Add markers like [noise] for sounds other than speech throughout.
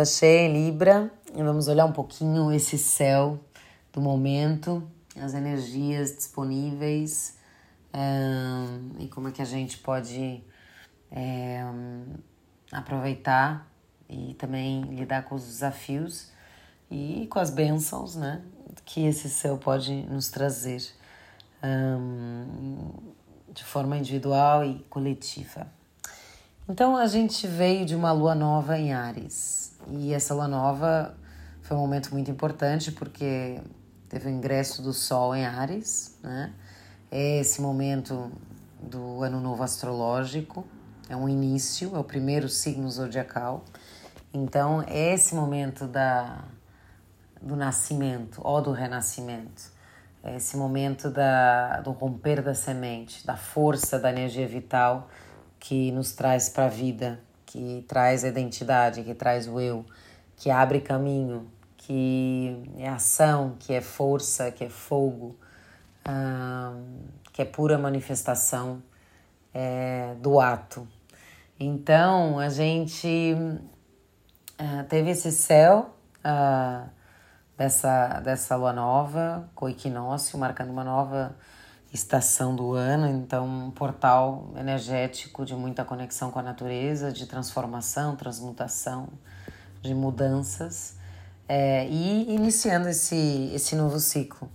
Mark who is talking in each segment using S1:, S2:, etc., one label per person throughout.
S1: Em Libra e vamos olhar um pouquinho esse céu do momento, as energias disponíveis um, e como é que a gente pode é, aproveitar e também lidar com os desafios e com as bênçãos né, que esse céu pode nos trazer um, de forma individual e coletiva. Então a gente veio de uma lua nova em Ares e essa lua nova foi um momento muito importante porque teve o ingresso do Sol em Ares, né? É esse momento do ano novo astrológico, é um início, é o primeiro signo zodiacal. Então, é esse momento da, do nascimento ou do renascimento, é esse momento da, do romper da semente, da força da energia vital que nos traz para a vida, que traz a identidade, que traz o eu, que abre caminho, que é ação, que é força, que é fogo, que é pura manifestação é, do ato. Então a gente uh, teve esse céu uh, dessa, dessa lua nova, com o equinócio, marcando uma nova estação do ano, então um portal energético de muita conexão com a natureza, de transformação, transmutação, de mudanças, é, e iniciando esse, esse novo ciclo.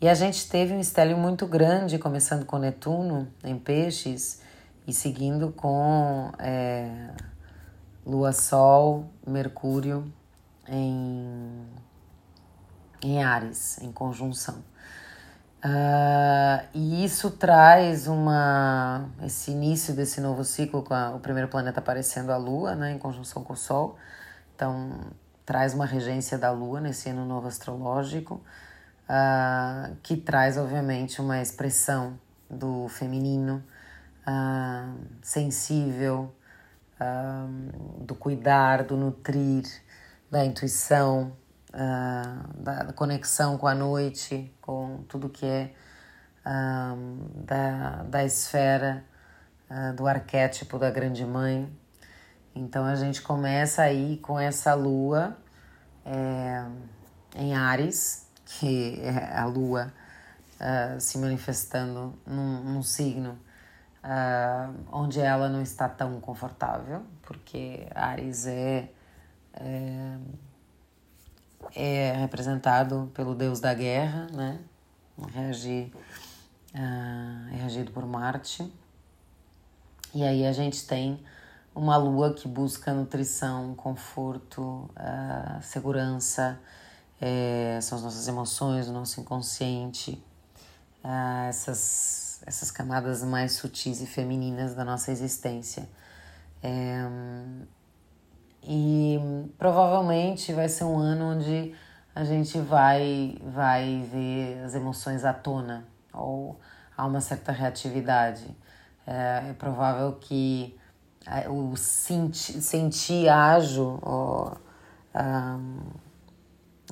S1: E a gente teve um estélio muito grande, começando com Netuno em Peixes e seguindo com é, Lua, Sol, Mercúrio em, em Ares, em conjunção. Uh, e isso traz uma esse início desse novo ciclo com a, o primeiro planeta aparecendo a Lua, né, em conjunção com o Sol. Então traz uma regência da Lua nesse ano novo astrológico, uh, que traz obviamente uma expressão do feminino uh, sensível, do cuidar, do nutrir, da intuição, uh, da, conexão com a noite, com tudo que é uh, da, da esfera uh, do arquétipo da grande mãe. Então a gente começa aí com essa lua é, em Ares, que é a lua se manifestando num, num signo onde ela não está tão confortável, porque Ares é, é é representado pelo deus da guerra, né? Regi, uh, é regido por Marte. E aí a gente tem uma lua que busca nutrição, conforto, uh, segurança, é, são as nossas emoções, o nosso inconsciente, uh, essas, essas camadas mais sutis e femininas da nossa existência. É, e provavelmente vai ser um ano onde a gente vai, vai ver as emoções à tona ou há uma certa reatividade. É, é provável que é, o senti, sentir ágil, ou, um,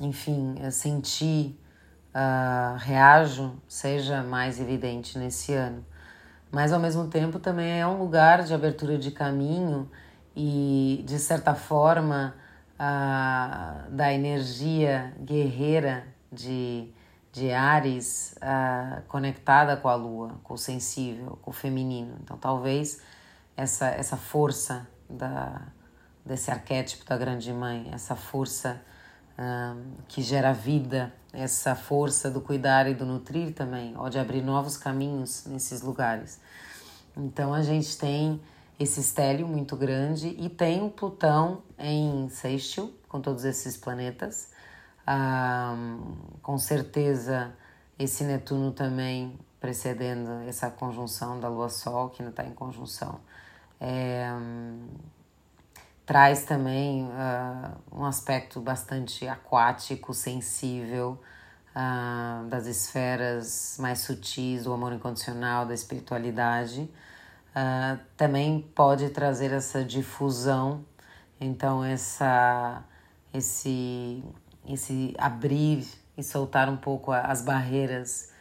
S1: enfim, é, sentir uh, reajo seja mais evidente nesse ano. Mas ao mesmo tempo também é um lugar de abertura de caminho e, de certa forma, a, da energia guerreira de, de Ares a, conectada com a lua, com o sensível, com o feminino. Então, talvez essa, essa força da, desse arquétipo da grande mãe, essa força um, que gera vida, essa força do cuidar e do nutrir também, ou de abrir novos caminhos nesses lugares. Então, a gente tem esse estélio muito grande e tem o Plutão em sextil com todos esses planetas. Ah, com certeza esse Netuno também precedendo essa conjunção da Lua-Sol, que não está em conjunção, é, traz também uh, um aspecto bastante aquático, sensível, uh, das esferas mais sutis do amor incondicional, da espiritualidade uh, também pode trazer essa difusão, então essa, esse, esse abrir e soltar um pouco as barreiras,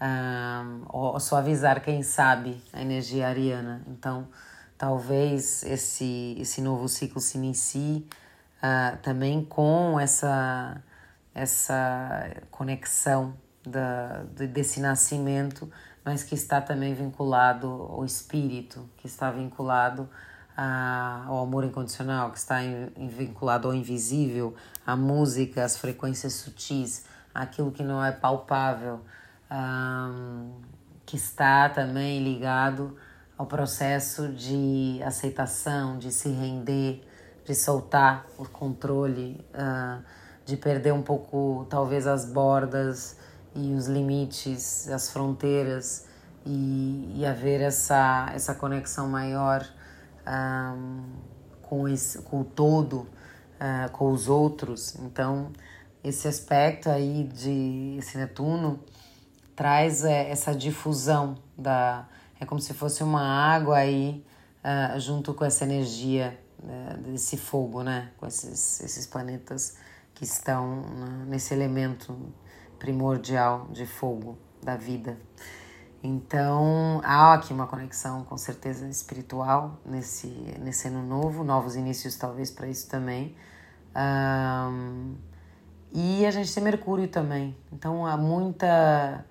S1: uh, ou suavizar, quem sabe, a energia ariana. Então, talvez esse, esse novo ciclo se inicie uh, também com essa, essa conexão da, desse nascimento, mas que está também vinculado ao espírito, que está vinculado a, ao amor incondicional, que está em, em vinculado ao invisível, à música, às frequências sutis, aquilo que não é palpável, um, que está também ligado ao processo de aceitação, de se render, de soltar o controle, uh, de perder um pouco, talvez, as bordas e os limites, as fronteiras e, e haver essa, essa conexão maior um, com, esse, com o todo, uh, com os outros. Então, esse aspecto aí de esse Netuno traz é, essa difusão da é como se fosse uma água aí uh, junto com essa energia uh, desse fogo, né? Com esses, esses planetas que estão nesse elemento primordial de fogo da vida. Então, há aqui uma conexão com certeza espiritual nesse, nesse ano novo, novos inícios talvez para isso também. Um, e a gente tem Mercúrio também, então há muita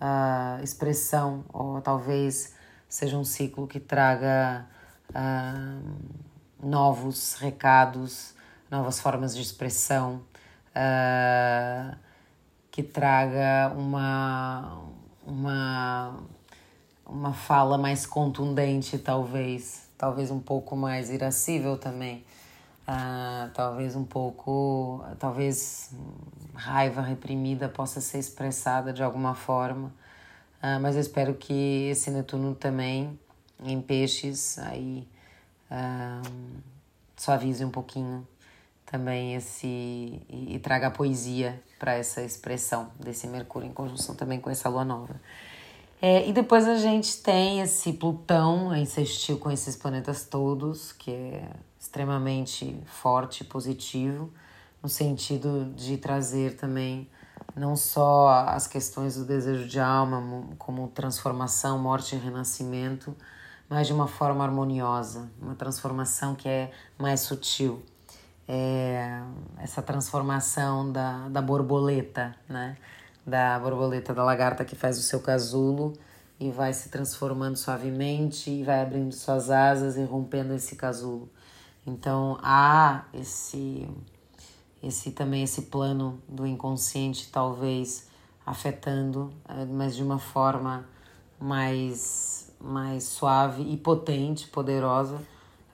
S1: uh, expressão, ou talvez seja um ciclo que traga uh, novos recados, novas formas de expressão, uh, que traga uma, uma, uma fala mais contundente, talvez, talvez um pouco mais irascível também. Uh, talvez um pouco, talvez raiva reprimida possa ser expressada de alguma forma, uh, mas eu espero que esse Netuno também em peixes aí uh, suavize um pouquinho também esse e, e traga poesia para essa expressão desse Mercúrio em conjunção também com essa Lua nova. É, e depois a gente tem esse Plutão em com esses planetas todos, que é extremamente forte positivo, no sentido de trazer também não só as questões do desejo de alma, como transformação, morte e renascimento, mas de uma forma harmoniosa, uma transformação que é mais sutil. É essa transformação da, da borboleta, né? Da borboleta da lagarta que faz o seu casulo e vai se transformando suavemente e vai abrindo suas asas e rompendo esse casulo. Então há esse esse também esse plano do inconsciente talvez afetando, eh, mas de uma forma mais mais suave e potente, poderosa,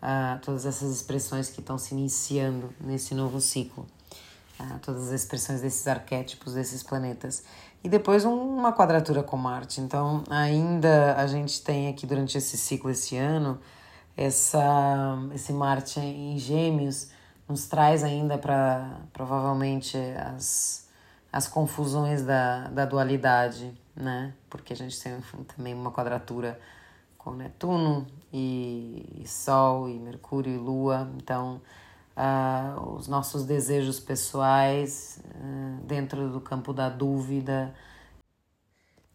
S1: uh, todas essas expressões que estão se iniciando nesse novo ciclo, uh, todas as expressões desses arquétipos desses planetas e depois um, uma quadratura com Marte. Então ainda a gente tem aqui durante esse ciclo esse ano essa, esse Marte em Gêmeos nos traz ainda para provavelmente as, as confusões da, da dualidade, né? Porque a gente tem também uma quadratura com Netuno e, e Sol e Mercúrio e Lua, então uh, os nossos desejos pessoais uh, dentro do campo da dúvida.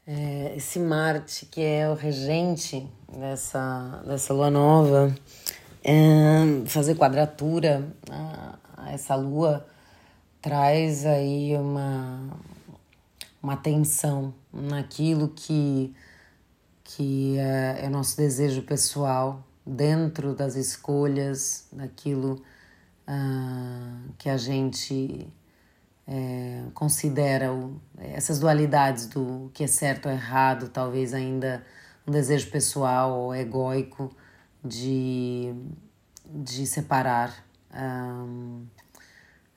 S1: É, esse Marte, que é o regente dessa, dessa lua nova, é, fazer quadratura a, a, essa lua traz aí uma, uma tensão naquilo que, que é, é nosso desejo pessoal, dentro das escolhas, daquilo uh, que a gente é, considera o, essas dualidades do que é certo ou errado, talvez ainda um desejo pessoal ou egóico de, de separar. Um,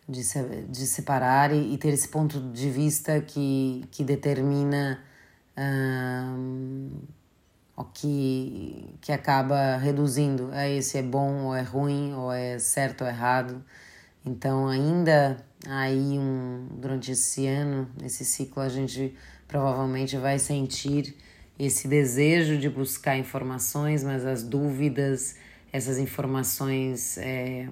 S1: de, se, de separar e, e, ter esse ponto de vista que, que determina um, o que, que acaba reduzindo. É esse é bom ou é ruim ou é certo ou errado. Então ainda aí um, durante esse ano, esse ciclo, a gente provavelmente vai sentir esse desejo de buscar informações, mas as dúvidas, essas informações é,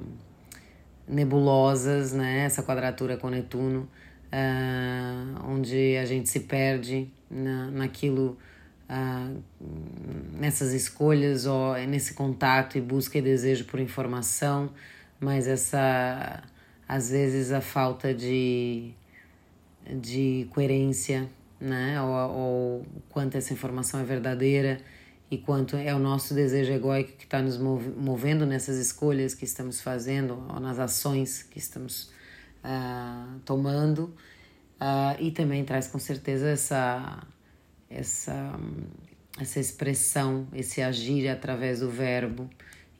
S1: nebulosas, né? essa quadratura com Netuno, uh, onde a gente se perde na, naquilo, uh, nessas escolhas ou nesse contato e busca e desejo por informação, mas essa às vezes a falta de, de coerência, né? Ou, ou quanto essa informação é verdadeira e quanto é o nosso desejo egóico que está nos movendo nessas escolhas que estamos fazendo ou nas ações que estamos uh, tomando. Uh, e também traz com certeza essa, essa, essa expressão, esse agir através do verbo,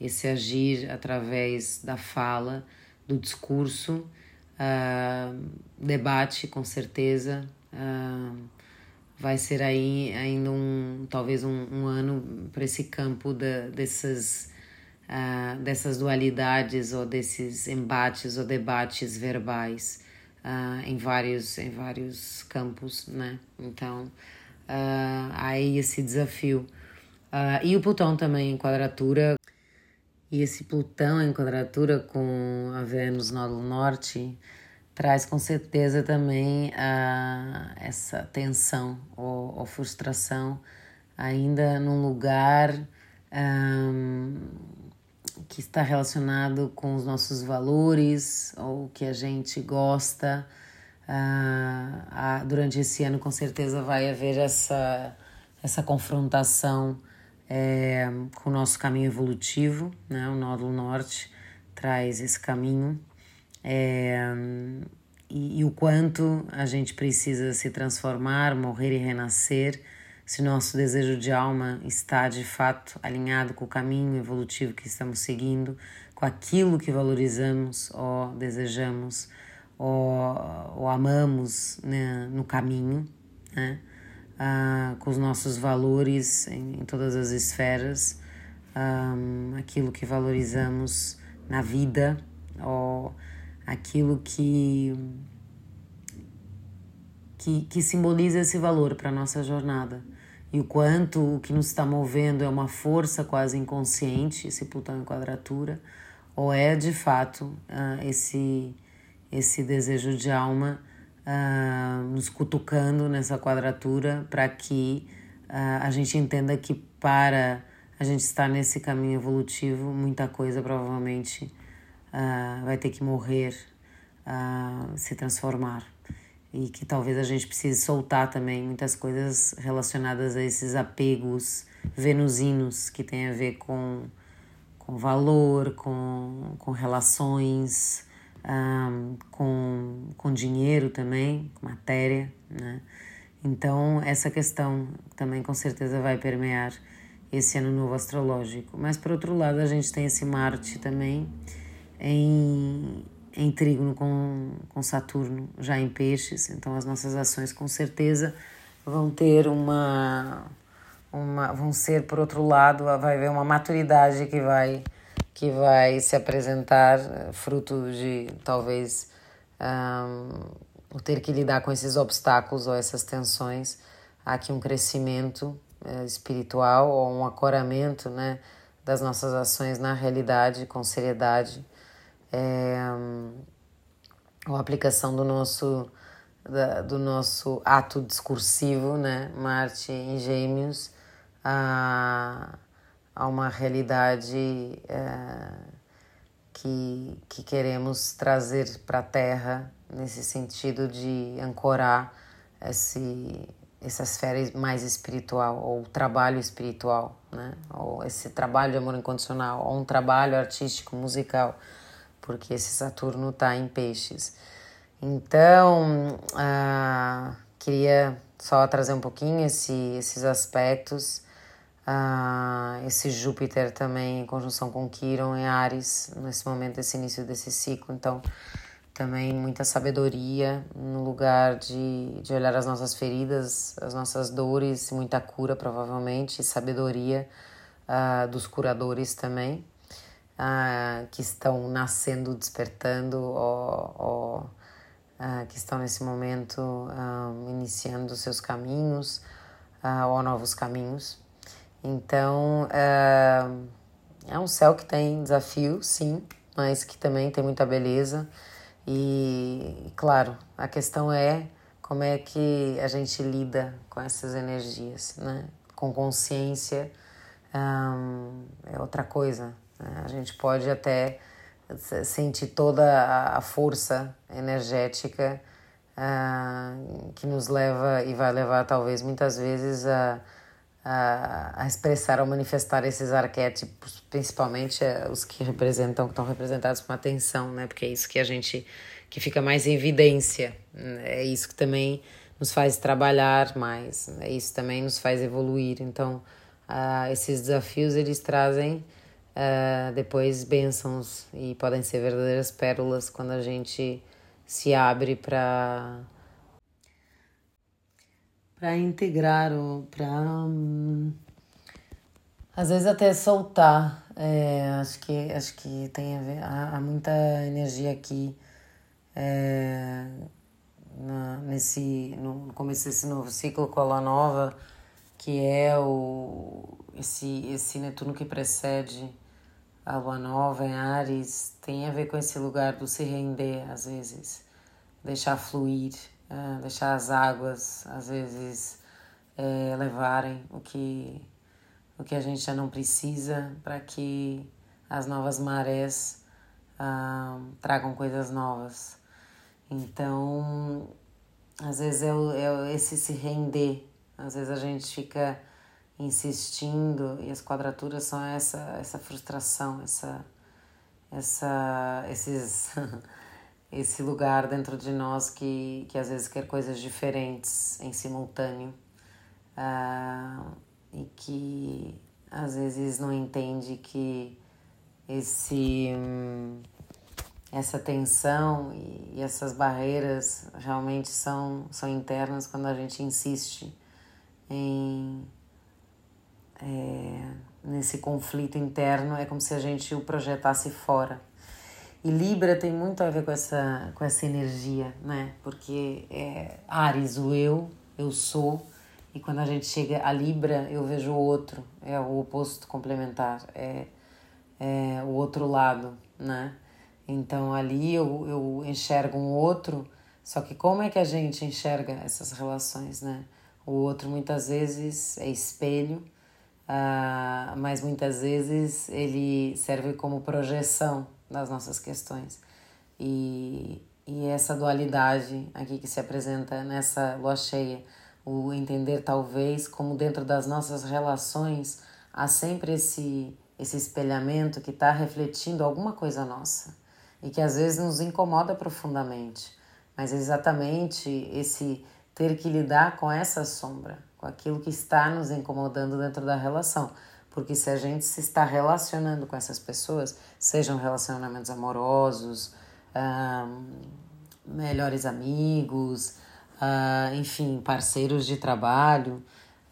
S1: esse agir através da fala, do discurso, uh, debate com certeza. Vai ser aí ainda um talvez um, um ano para esse campo da, dessas uh, dessas dualidades ou desses embates ou debates verbais uh, em vários em vários campos né? Então uh, aí esse desafio. E o Plutão também em quadratura. E esse Plutão em quadratura com a Vênus nódulo norte traz com certeza também a, essa tensão ou, ou frustração ainda num lugar um, que está relacionado com os nossos valores ou que a gente gosta. Uh, durante esse ano, com certeza, vai haver essa, essa confrontação é, com o nosso caminho evolutivo, né? o Nódulo Norte traz esse caminho é, e, e o quanto a gente precisa se transformar, morrer e renascer, se nosso desejo de alma está de fato alinhado com o caminho evolutivo que estamos seguindo, com aquilo que valorizamos ou desejamos ou, ou amamos né, no caminho, né? Ah, com os nossos valores em, em todas as esferas, um, aquilo que valorizamos na vida, ou aquilo que, que, que simboliza esse valor para a nossa jornada. E o quanto o que nos está movendo é uma força quase inconsciente, esse Plutão em quadratura, ou é de fato uh, esse, esse desejo de alma uh, nos cutucando nessa quadratura para que uh, a gente entenda que para a gente estar nesse caminho evolutivo, muita coisa provavelmente vai ter que morrer, se transformar. E que talvez a gente precise soltar também muitas coisas relacionadas a esses apegos venusinos que tem a ver com, com valor, com, com relações, um, com, com dinheiro também, com matéria, né? Então, essa questão também com certeza vai permear esse ano novo astrológico. Mas, por outro lado, a gente tem esse Marte também, em, em trígono com, com Saturno, já em peixes, então as nossas ações com certeza vão ter uma, uma vão ser por outro lado, vai haver uma maturidade que vai que vai se apresentar fruto de talvez um, ter que lidar com esses obstáculos ou essas tensões, há aqui um crescimento uh, espiritual ou um acoramento, né, das nossas ações na realidade com seriedade é, a aplicação do nosso, da, do nosso ato discursivo, né? Marte em Gêmeos, a, a uma realidade é, que, que queremos trazer para a Terra, nesse sentido de ancorar esse, essa esfera mais espiritual, ou trabalho espiritual, né? ou esse trabalho de amor incondicional, ou um trabalho artístico, musical porque esse Saturno está em peixes. Então, ah, queria só trazer um pouquinho esse, esses aspectos. Ah, esse Júpiter também em conjunção com Quiron em Ares, nesse momento, esse início desse ciclo. Então, também muita sabedoria no lugar de, de olhar as nossas feridas, as nossas dores, muita cura, provavelmente, e sabedoria ah, dos curadores também ah, que estão nascendo, despertando ou, ou ah, que estão nesse momento ah, iniciando seus caminhos ah, ou novos caminhos. Então, ah, é um céu que tem desafio, sim, mas que também tem muita beleza. E, claro, a questão é como é que a gente lida com essas energias, né? Com consciência um, é outra coisa. Né? A gente pode até sentir toda a força energética uh, que nos leva e vai levar talvez muitas vezes a, a, a expressar ou manifestar esses arquétipos, principalmente uh, os que representam, que estão representados com atenção, né? Porque é isso que a gente que fica mais em evidência, é isso que também nos faz trabalhar mais, é isso também nos faz evoluir. Então, uh, esses desafios eles trazem uh, depois bênçãos e podem ser verdadeiras pérolas quando a gente se abre para para integrar ou para hum, às vezes até soltar. É, acho que acho que tem a ver há, há muita energia aqui é, na, nesse no começo desse novo ciclo com a lua nova que é o esse esse Netuno que precede a lua nova em Ares tem a ver com esse lugar do se render, às vezes, deixar fluir, uh, deixar as águas, às vezes, é, levarem o que, o que a gente já não precisa para que as novas marés uh, tragam coisas novas. Então, às vezes é, é esse se render, às vezes a gente fica insistindo e as quadraturas são essa essa frustração essa essa esses [laughs] esse lugar dentro de nós que que às vezes quer coisas diferentes em simultâneo uh, e que às vezes não entende que esse essa tensão e essas barreiras realmente são são internas quando a gente insiste em é, nesse conflito interno, é como se a gente o projetasse fora. E Libra tem muito a ver com essa, com essa energia, né? Porque é Ares, o eu, eu sou, e quando a gente chega a Libra, eu vejo o outro, é o oposto complementar, é, é o outro lado, né? Então ali eu, eu enxergo um outro, só que como é que a gente enxerga essas relações, né? O outro muitas vezes é espelho, uh, mas muitas vezes ele serve como projeção das nossas questões. E, e essa dualidade aqui que se apresenta nessa lua cheia, o entender talvez como dentro das nossas relações há sempre esse, esse espelhamento que está refletindo alguma coisa nossa. E que às vezes nos incomoda profundamente, mas exatamente esse ter que lidar com essa sombra, com aquilo que está nos incomodando dentro da relação. Porque se a gente se está relacionando com essas pessoas, sejam relacionamentos amorosos, melhores amigos, enfim, parceiros de trabalho,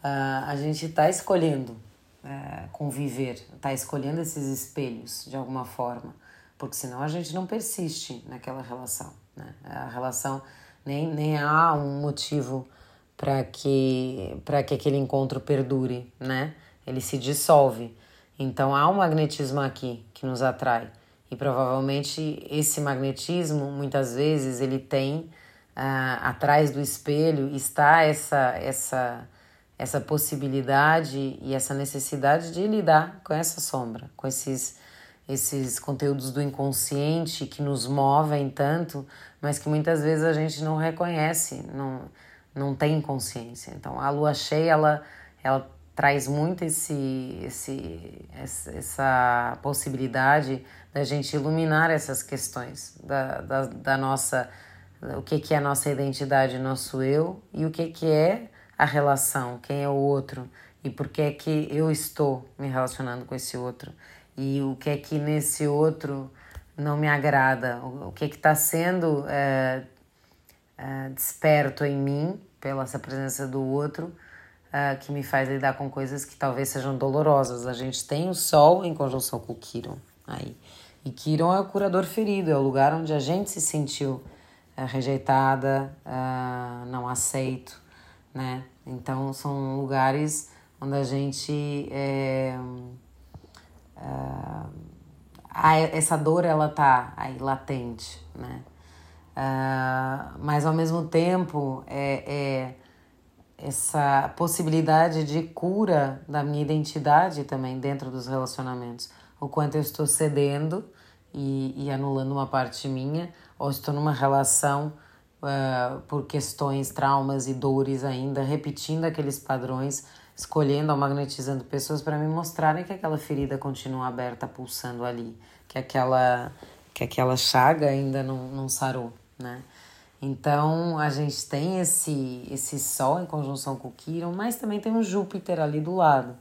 S1: a gente está escolhendo é, conviver, está escolhendo esses espelhos de alguma forma, porque senão a gente não persiste naquela relação. Né? A relação nem, nem há um motivo para que para que aquele encontro perdure, né? Ele se dissolve. Então há um magnetismo aqui que nos atrai e provavelmente esse magnetismo muitas vezes ele tem ah, atrás do espelho está essa essa essa possibilidade e essa necessidade de lidar com essa sombra, com esses esses conteúdos do inconsciente que nos movem tanto, mas que muitas vezes a gente não reconhece, não não tem consciência. Então, a lua cheia, ela, ela traz muito esse, esse, essa possibilidade da gente iluminar essas questões da, da, da nossa, o que, que é a nossa identidade, nosso eu, e o que, que é a relação, quem é o outro, e por que é que eu estou me relacionando com esse outro, e o que é que nesse outro não me agrada, o, que é que está sendo é, uh, desperto em mim pela essa presença do outro uh, que me faz lidar com coisas que talvez sejam dolorosas. A gente tem o Sol em conjunção com o Quiron aí. E Quiron é o curador ferido, é o lugar onde a gente se sentiu uh, rejeitada, não aceito, né? Então são lugares onde a gente é, essa dor ela tá aí latente, né? Uh, mas ao mesmo tempo é, é, essa possibilidade de cura da minha identidade também dentro dos relacionamentos. O quanto eu estou cedendo e, e anulando uma parte minha, ou estou numa relação uh, por questões, traumas e dores ainda, repetindo aqueles padrões, escolhendo ou magnetizando pessoas para me mostrarem que aquela ferida continua aberta, pulsando ali, que aquela, que aquela chaga ainda não, não sarou, né? Então a gente tem esse, esse Sol em conjunção com o Quiron, mas também tem o Júpiter ali do lado.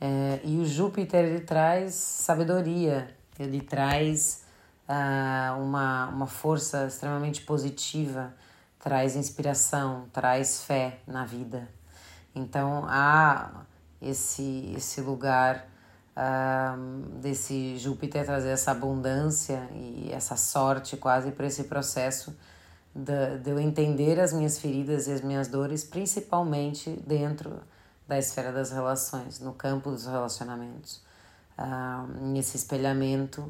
S1: É, e o Júpiter ele traz sabedoria, ele traz uh, uma, uma força extremamente positiva, traz inspiração, traz fé na vida. Então há esse, esse lugar desse Júpiter trazer essa abundância e essa sorte quase para esse processo de, de eu entender as minhas feridas e as minhas dores, principalmente dentro da esfera das relações, no campo dos relacionamentos, nesse espelhamento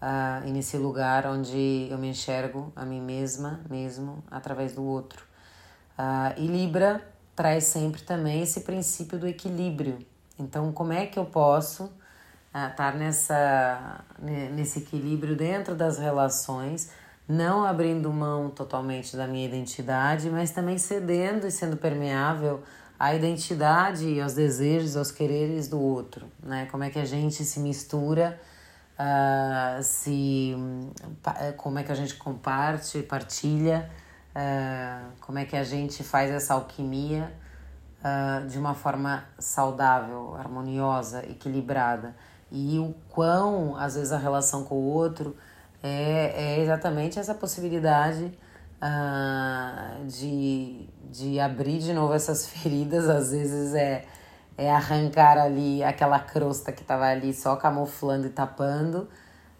S1: uh, e nesse lugar onde eu me enxergo a mim mesma, mesmo, através do outro. Uh, e Libra traz sempre também esse princípio do equilíbrio. Então, como é que eu posso estar nessa, nesse equilíbrio dentro das relações? não abrindo mão totalmente da minha identidade, mas também cedendo e sendo permeável à identidade e aos desejos, aos quereres do outro, né? Como é que a gente se mistura, uh, se, como é que a gente comparte, partilha, uh, como é que a gente faz essa alquimia uh, de uma forma saudável, harmoniosa, equilibrada e o quão às vezes a relação com o outro é, é exatamente essa possibilidade uh, de, de abrir de novo essas [laughs] feridas, às vezes é, é arrancar ali aquela crosta que estava ali só camuflando e tapando, uh,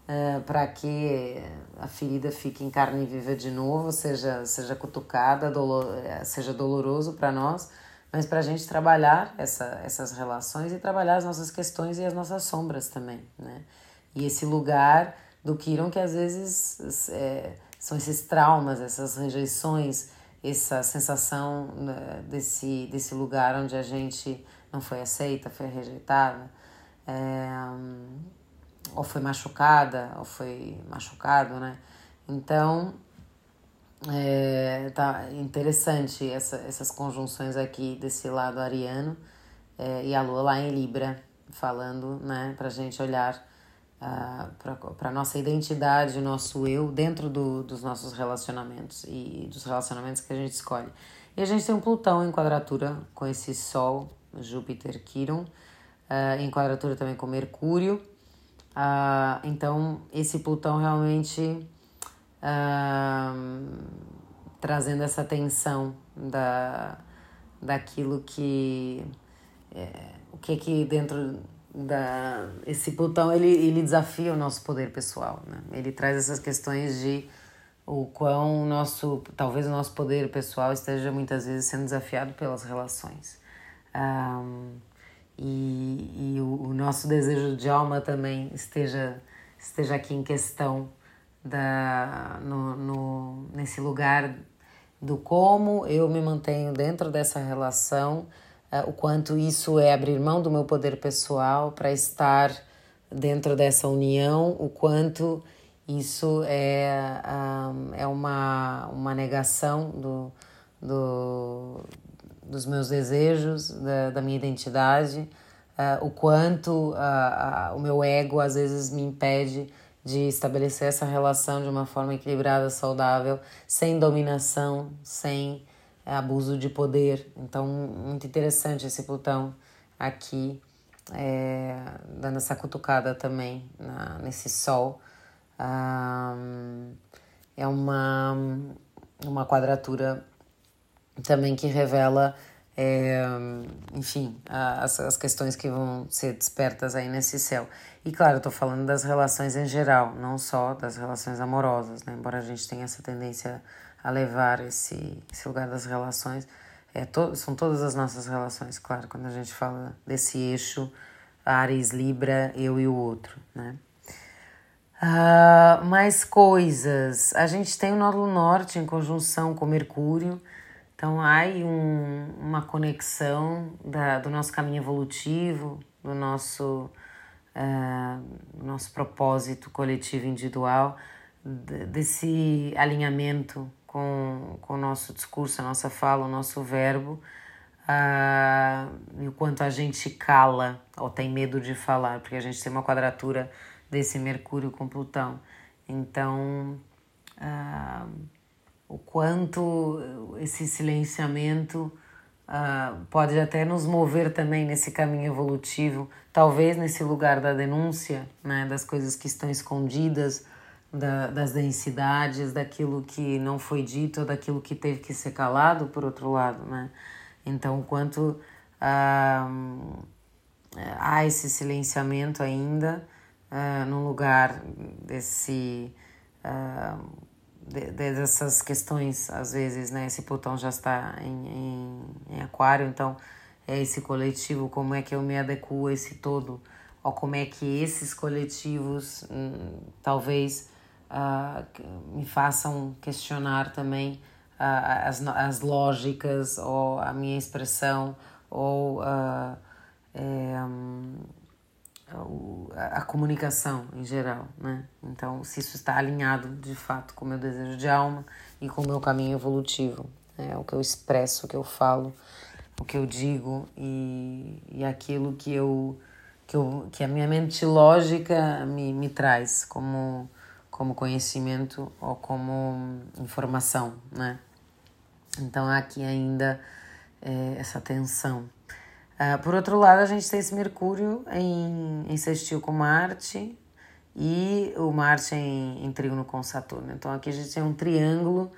S1: ah, para que a ferida fique em carne viva de novo, seja, seja cutucada, dolor, seja doloroso para nós, mas para a gente trabalhar essa, essas relações e trabalhar as nossas questões e as nossas sombras também, né? E esse lugar do Kiron, que às vezes é, são esses traumas, essas rejeições, essa sensação né, desse, desse lugar onde a gente não foi aceita, foi rejeitada, é, ou foi machucada, ou foi machucado, né? Então, é, tá interessante essa, essas conjunções aqui desse lado ariano é, e a lua lá em Libra, falando, né, pra gente olhar uh, para a nossa identidade, o nosso eu dentro do, dos nossos relacionamentos e dos relacionamentos que a gente escolhe. E a gente tem um Plutão em quadratura com esse Sol, Júpiter, Quiron, uh, em quadratura também com Mercúrio. Uh, então, esse Plutão realmente trazendo essa tensão da, daquilo que. É, o que é que dentro da esse Plutão ele, ele desafia o nosso poder pessoal, né? Ele traz essas questões de o quão o nosso talvez o nosso poder pessoal esteja muitas vezes sendo desafiado pelas relações um, e, e o, o, nosso desejo de alma também esteja esteja aqui em questão da no, no nesse lugar do como eu me mantenho dentro dessa relação uh, o quanto isso é abrir mão do meu poder pessoal para estar dentro dessa união, o quanto isso é, um, é uma, uma negação do, do, dos meus desejos, da, da minha identidade, uh, o quanto uh, o meu ego às vezes me impede de estabelecer essa relação de uma forma equilibrada, saudável, sem dominação, sem é abuso de poder. Então, muito interessante esse Plutão aqui, é, dando essa cutucada também na, nesse Sol. É uma, uma quadratura também que revela, é, enfim, as, as questões que vão ser despertas aí nesse céu. E claro, tô falando das relações em geral, não só das relações amorosas, né? Embora a gente tenha essa tendência a levar esse, esse lugar das relações. É, to, são todas as nossas relações, claro, quando a gente fala desse eixo Ares, Libra, eu e o outro, né? Uh, mais coisas. A gente tem o Nódulo Norte em conjunção com Mercúrio, então há aí um, uma conexão da, do nosso caminho evolutivo, do nosso, uh, nosso propósito coletivo individual, desse alinhamento com, com o nosso discurso, a nossa fala, o nosso verbo, uh, e o quanto a gente cala ou tem medo de falar, porque a gente tem uma quadratura desse Mercúrio com Plutão. Então, uh, o quanto esse silenciamento uh, pode até nos mover também nesse caminho evolutivo, talvez nesse lugar da denúncia, né, das coisas que estão escondidas, da, das densidades, daquilo que não foi dito, daquilo que teve que ser calado, por outro lado, né? Então, o quanto uh, há esse silenciamento ainda uh, no lugar desse uh, de, dessas questões, às vezes, né? Esse Plutão já está em, em, em, aquário, então é esse coletivo, como é que eu me adequo a esse todo, ou como é que esses coletivos hum, talvez uh, me façam questionar também uh, as, as lógicas ou a minha expressão ou uh, é, um, a, comunicação em geral, né? Então, se isso está alinhado de fato com o meu desejo de alma e com o meu caminho evolutivo, né? o que eu expresso, o que eu falo, o que eu digo e, e aquilo que eu que, eu, que a minha mente lógica me, me traz como, como conhecimento ou como informação, né? Então há aqui ainda é, essa tensão. Uh, por outro lado, a gente tem esse Mercúrio em, em sextil com Marte e o Marte em, em trígono com Saturno. Então aqui a gente tem um triângulo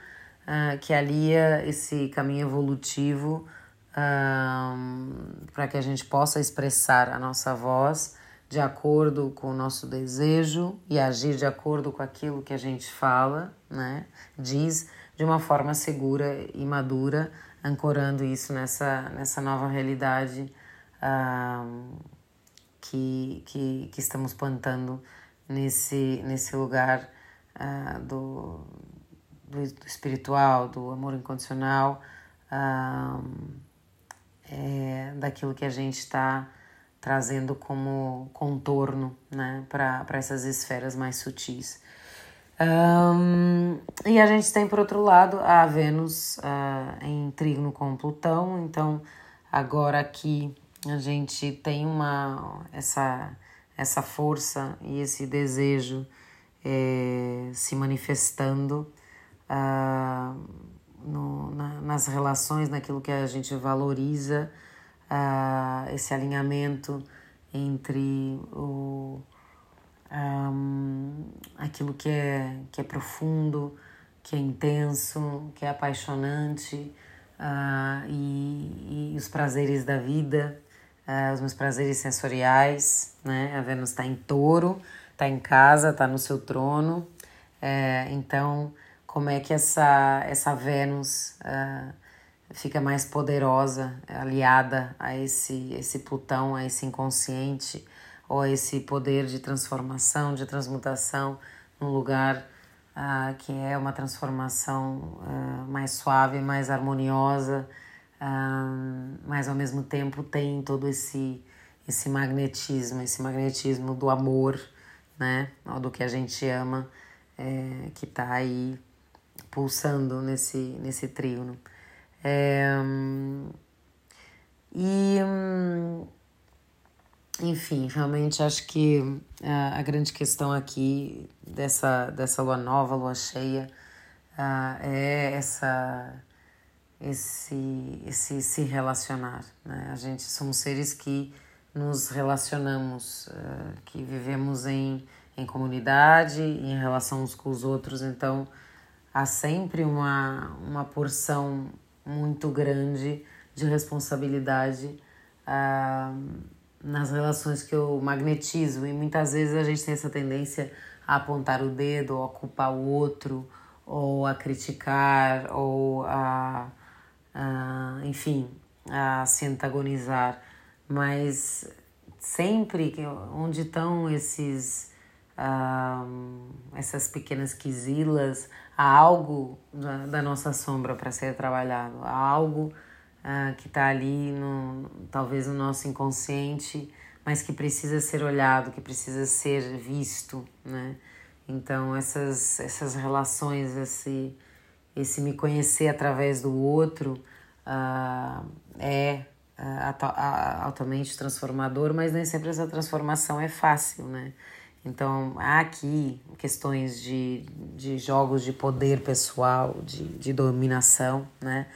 S1: uh, que alia esse caminho evolutivo uh, para que a gente possa expressar a nossa voz de acordo com o nosso desejo e agir de acordo com aquilo que a gente fala, né? Diz de uma forma segura e madura ancorando isso nessa, nessa nova realidade que, que, que estamos plantando nesse, nesse lugar uh, do, do, espiritual, do amor incondicional, é, daquilo que a gente está trazendo como contorno né, para essas esferas mais sutis. Um, e a gente tem, por outro lado, a Vênus uh, em trígono com Plutão. Então, agora aqui a gente tem uma essa, essa força e esse desejo é, se manifestando uh, no, na, nas relações, naquilo que a gente valoriza, uh, esse alinhamento entre o um, aquilo que é, que é profundo, que é intenso, que é apaixonante uh, e, e, os prazeres da vida, uh, os meus prazeres sensoriais. Né? A Vênus está em touro, está em casa, está no seu trono. É, então, como é que essa, essa Vênus uh, fica mais poderosa, aliada a esse, esse Plutão, a esse inconsciente? ou esse poder de transformação, de transmutação num lugar uh, que é uma transformação uh, mais suave, mais harmoniosa, uh, mas ao mesmo tempo tem todo esse esse magnetismo, esse magnetismo do amor, né, ou do que a gente ama, é, que está aí pulsando nesse nesse trígono. É, e hum, enfim, realmente acho que a, a grande questão aqui dessa, dessa lua nova, lua cheia, uh, é essa, esse, esse se relacionar. Né? A gente somos seres que nos relacionamos, uh, que vivemos em, em comunidade, em relação uns com os outros, então há sempre uma, uma porção muito grande de responsabilidade. Uh, nas relações que eu magnetizo e muitas vezes a gente tem essa tendência a apontar o dedo ou a culpar o outro ou a criticar ou a, a enfim a se antagonizar mas sempre onde estão esses uh, essas pequenas quisilas há algo da, da nossa sombra para ser trabalhado há algo uh, que está ali, no, talvez no nosso inconsciente, mas que precisa ser olhado, que precisa ser visto, né? Então essas essas relações, esse esse me conhecer através do outro uh, é uh, altamente transformador, mas nem sempre essa transformação é fácil, né? Então, há aqui questões de, de jogos de poder pessoal, de, de dominação, né?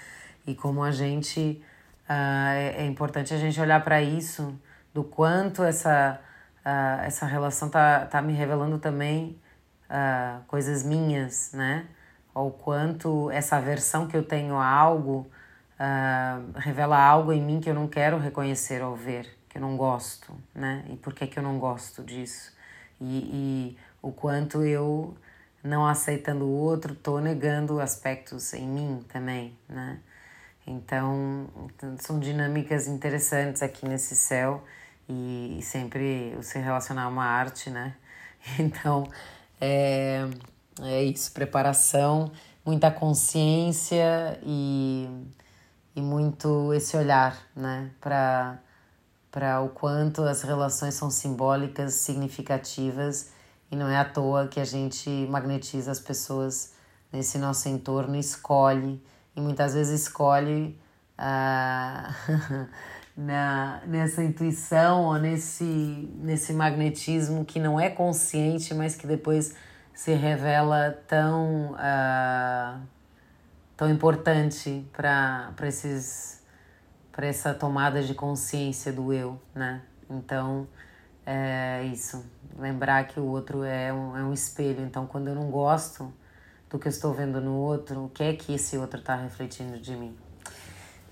S1: E como a gente. Uh, é, é, importante a gente olhar para isso, do quanto essa, uh, essa relação tá, tá me revelando também uh, coisas minhas, né? Ou quanto essa aversão que eu tenho a algo revela algo em mim que eu não quero reconhecer ou ver, que eu não gosto, né? E por que, que eu não gosto disso? E, e o quanto eu não aceitando o outro, tô negando aspectos em mim também, né? Então, são dinâmicas interessantes aqui nesse céu e, sempre se relacionar a uma arte, né? [laughs] Então, é, é isso, preparação, muita consciência e, e muito esse olhar, né? Para para o quanto as relações são simbólicas, significativas e não é à toa que a gente magnetiza as pessoas nesse nosso entorno, escolhe e muitas vezes escolhe ah, [laughs] na, nessa intuição ou nesse, nesse magnetismo que não é consciente, mas que depois se revela tão, ah, tão importante para esses para essa tomada de consciência do eu, né? Então, é isso. Lembrar que o outro é um, é um espelho. Então, quando eu não gosto do que eu estou vendo no outro, o que é que esse outro está refletindo de mim?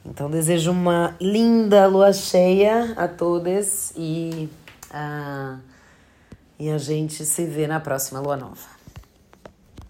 S1: Então, desejo uma linda lua cheia a todos e, uh, e a gente se vê na próxima lua nova.